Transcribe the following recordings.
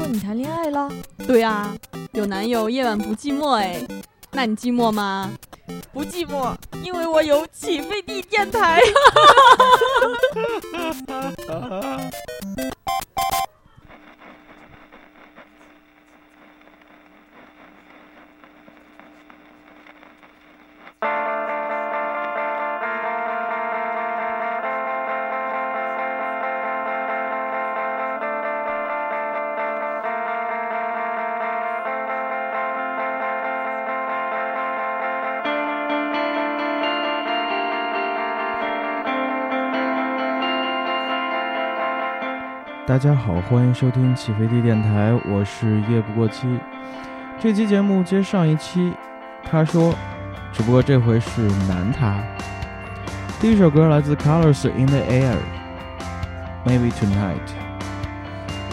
说你谈恋爱了？对啊，有男友夜晚不寂寞哎，那你寂寞吗？不寂寞，因为我有起飞地电台。大家好，欢迎收听起飞地电台，我是夜不过期。这期节目接上一期，他说，只不过这回是男他。第一首歌来自 Colors in the Air，Maybe Tonight。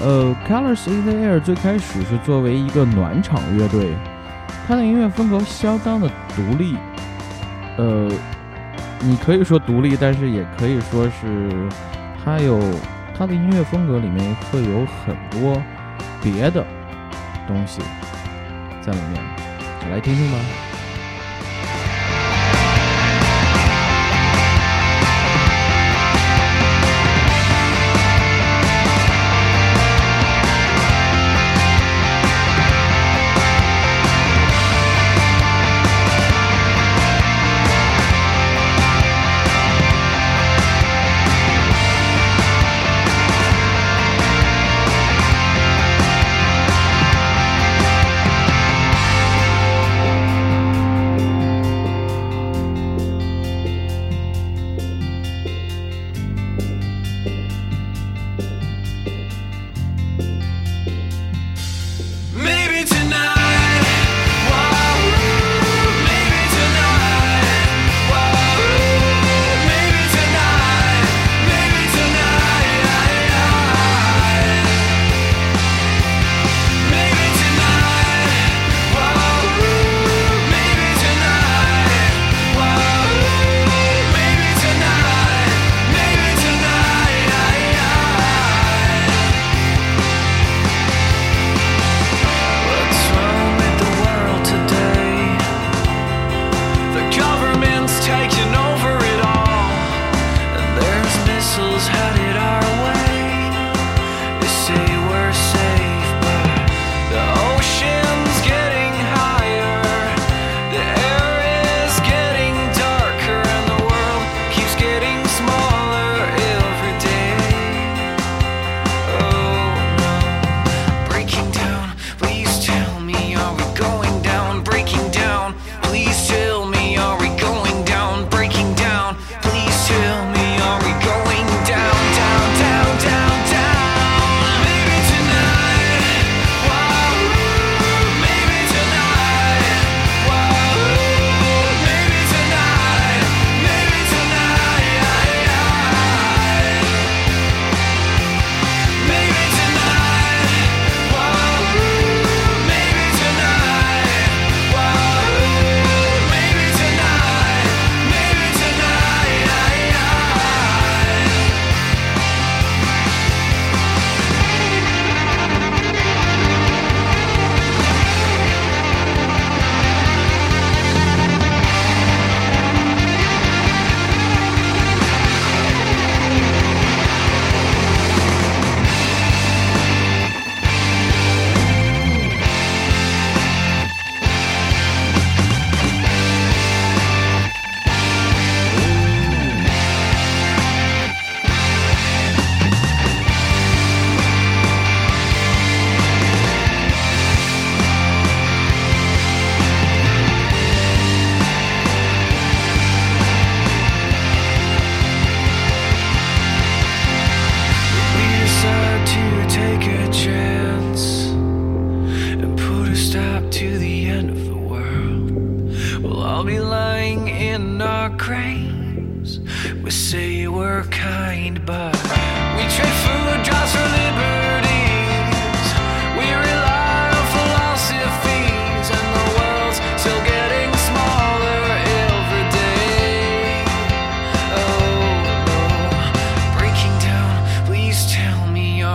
呃，Colors in the Air 最开始是作为一个暖场乐队，它的音乐风格相当的独立。呃，你可以说独立，但是也可以说是它有。他的音乐风格里面会有很多别的东西在里面，来听听吧。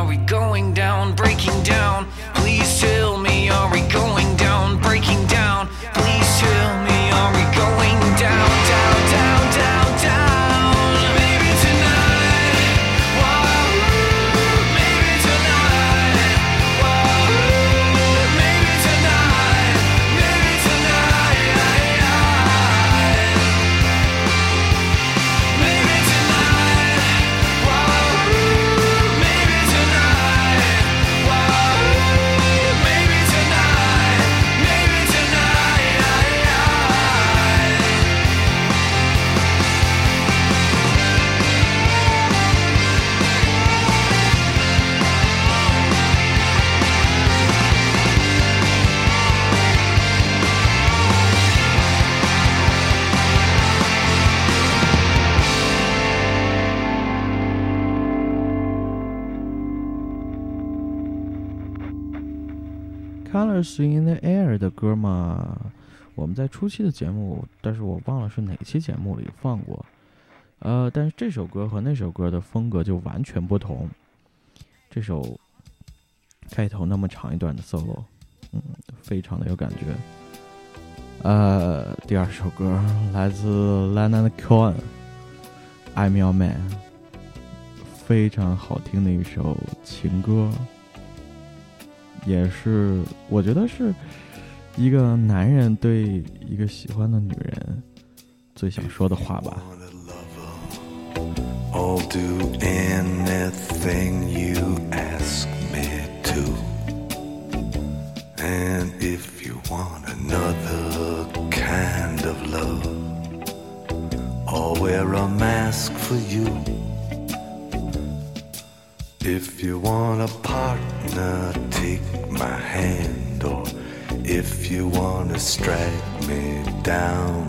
are we going down? Break Colors in the Air 的歌嘛，我们在初期的节目，但是我忘了是哪期节目里放过。呃，但是这首歌和那首歌的风格就完全不同。这首开头那么长一段的 solo，嗯，非常的有感觉。呃，第二首歌来自 Leonard Cohen，I'm Your Man，非常好听的一首情歌。也是，我觉得是一个男人对一个喜欢的女人最想说的话吧。I'll do anything you ask me to. And if you want another kind of love, I'll wear a mask for you. If you want a partner, take my hand. Or if you want to strike me down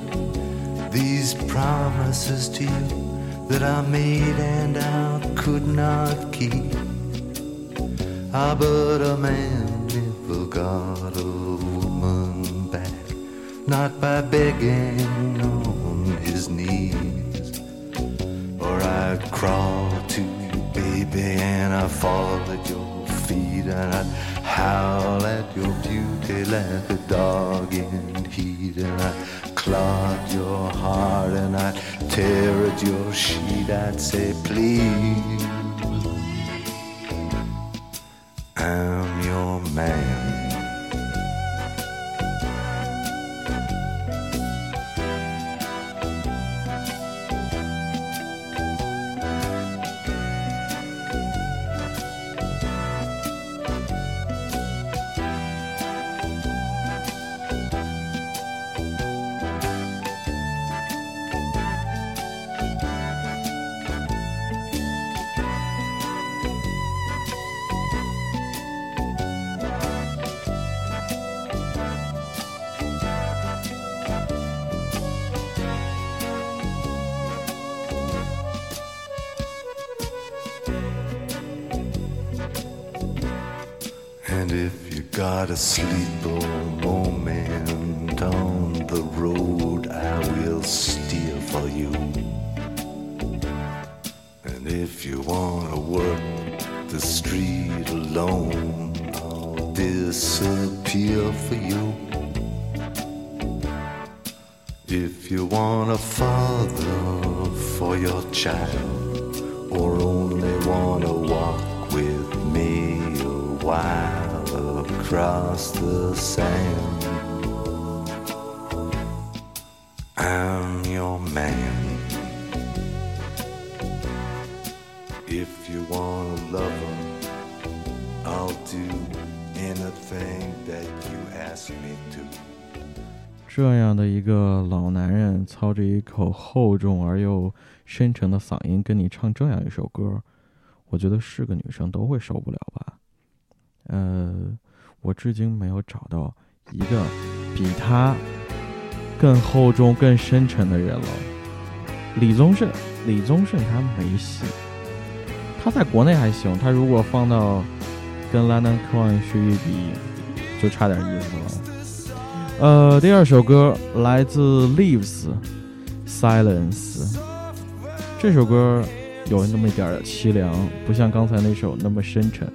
these promises to you that I made and I could not keep. Ah, but a man never got a woman back, not by begging on his knees. Or I'd crawl to you, baby, and I'd fall at your feet, and I'd howl at your beauty like a dog in heat, and I'd clog your heart, and I'd tear at your sheet. I'd say, please, I'm your man. Got a sleeper moment on the road, I will steer for you. And if you wanna work the street alone, I'll disappear for you. If you want a father for your child, or only wanna walk with me a while across the sand, I'm your man. If you wanna love him, I'll do anything that you ask me to. 这样的一个老男人，操着一口厚重而又深沉的嗓音，跟你唱这样一首歌，我觉得是个女生都会受不了吧。呃，我至今没有找到一个比他更厚重更深沉的人了。李宗盛李宗盛他没戏他在国内还行他如果放到跟 lana kwang 去一比就差点意思了。呃第二首歌来自 leaves silence 这首歌有那么一点凄凉不像刚才那首那么深沉。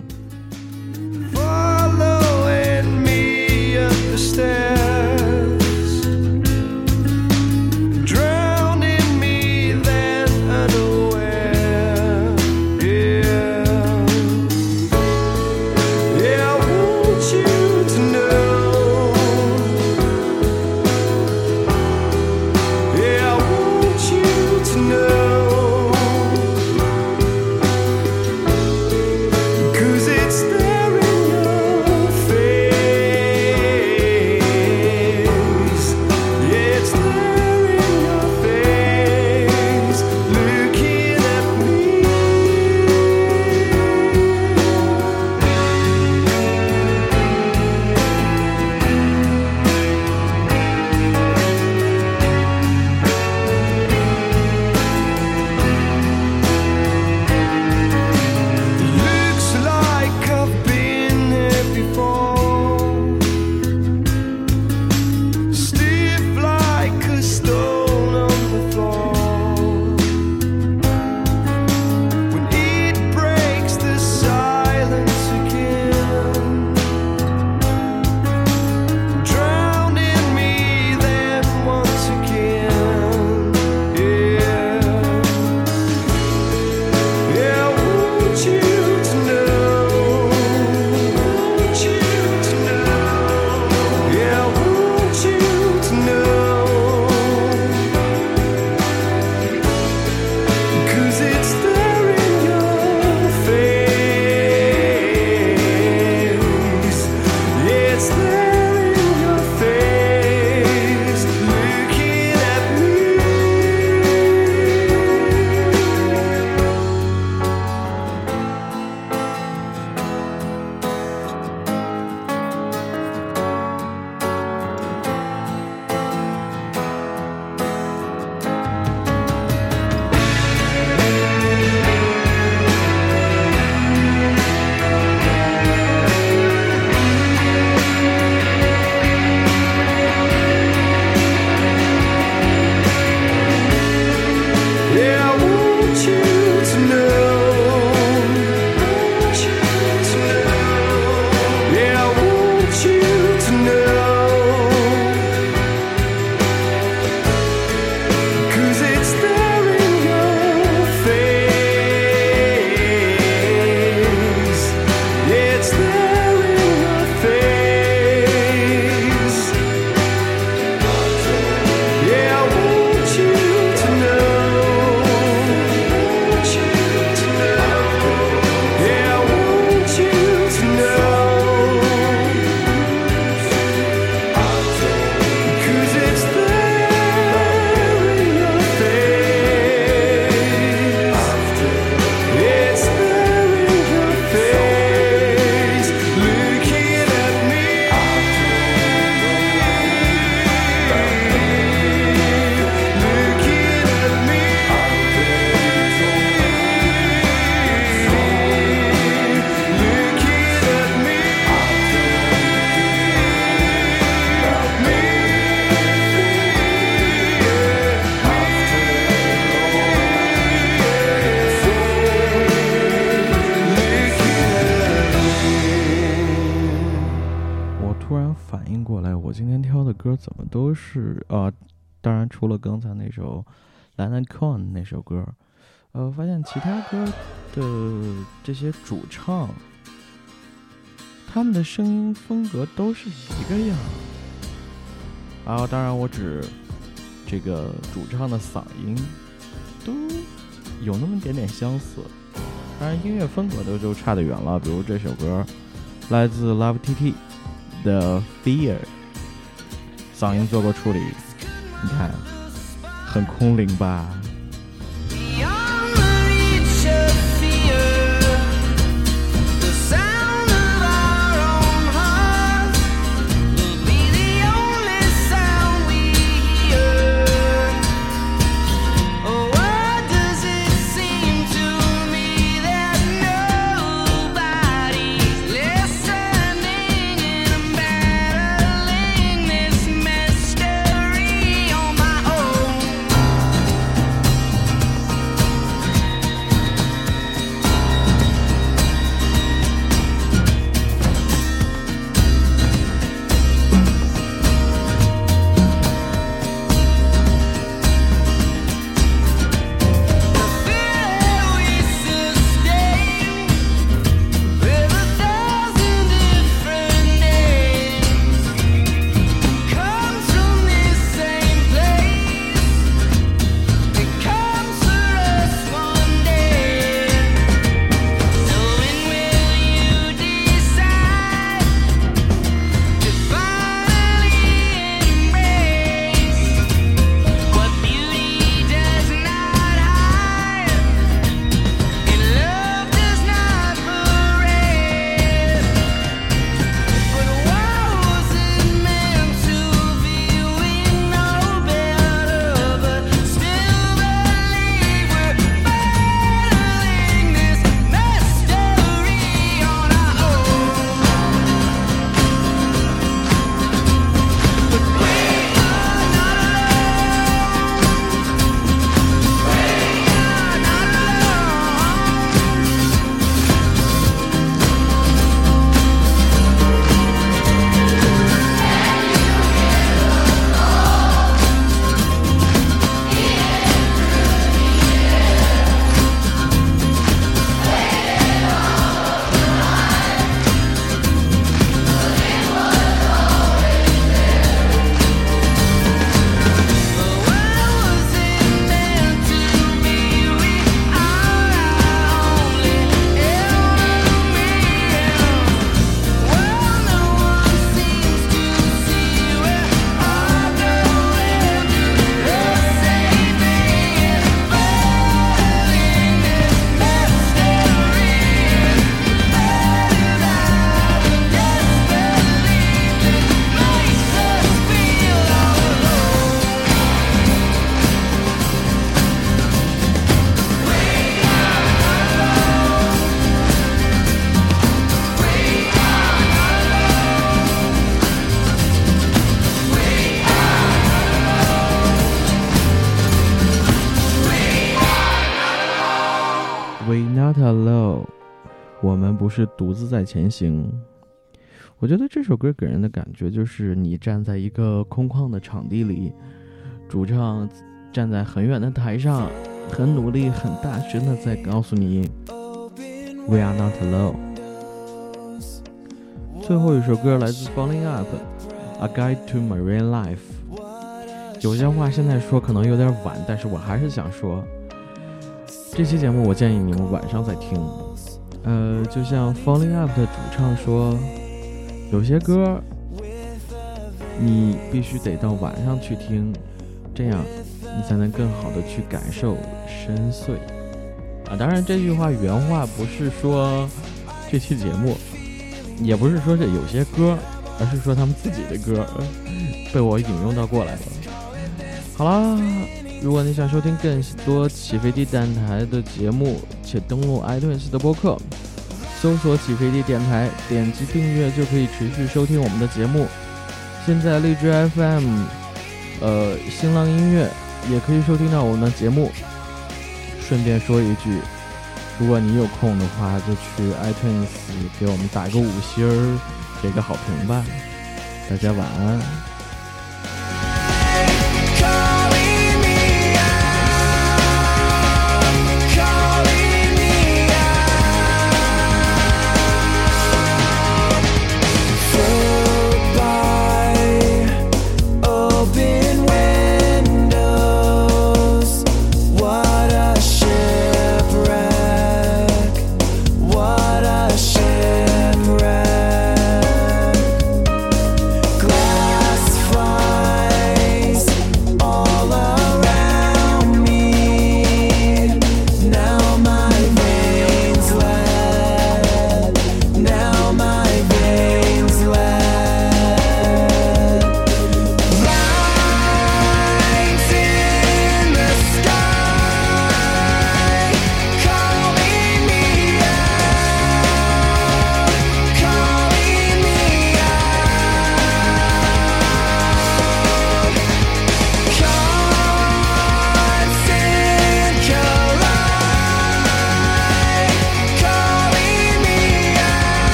是啊，当然除了刚才那首《蓝蓝 con》那首歌，呃，发现其他歌的这些主唱，他们的声音风格都是一个样。啊，当然我只这个主唱的嗓音都有那么点点相似，当然音乐风格都就差得远了。比如这首歌来自 Love TT 的《Fear》。嗓音做过处理你看很空灵吧？不是独自在前行。我觉得这首歌给人的感觉就是你站在一个空旷的场地里，主唱站在很远的台上，很努力、很大声的在告诉你，We are not alone。最后一首歌来自 Falling Up，A Guide to Marine Life。有些话现在说可能有点晚，但是我还是想说，这期节目我建议你们晚上再听。呃，就像 Falling Up 的主唱说，有些歌你必须得到晚上去听，这样你才能更好的去感受深邃。啊，当然这句话原话不是说这期节目，也不是说这有些歌，而是说他们自己的歌被我引用到过来了。好啦，如果你想收听更多起飞地电台的节目，且登录 iTunes 的播客，搜索“起飞地电台”，点击订阅就可以持续收听我们的节目。现在荔枝 FM、呃新浪音乐也可以收听到我们的节目。顺便说一句，如果你有空的话，就去 iTunes 给我们打一个五星儿，给个好评吧。大家晚安。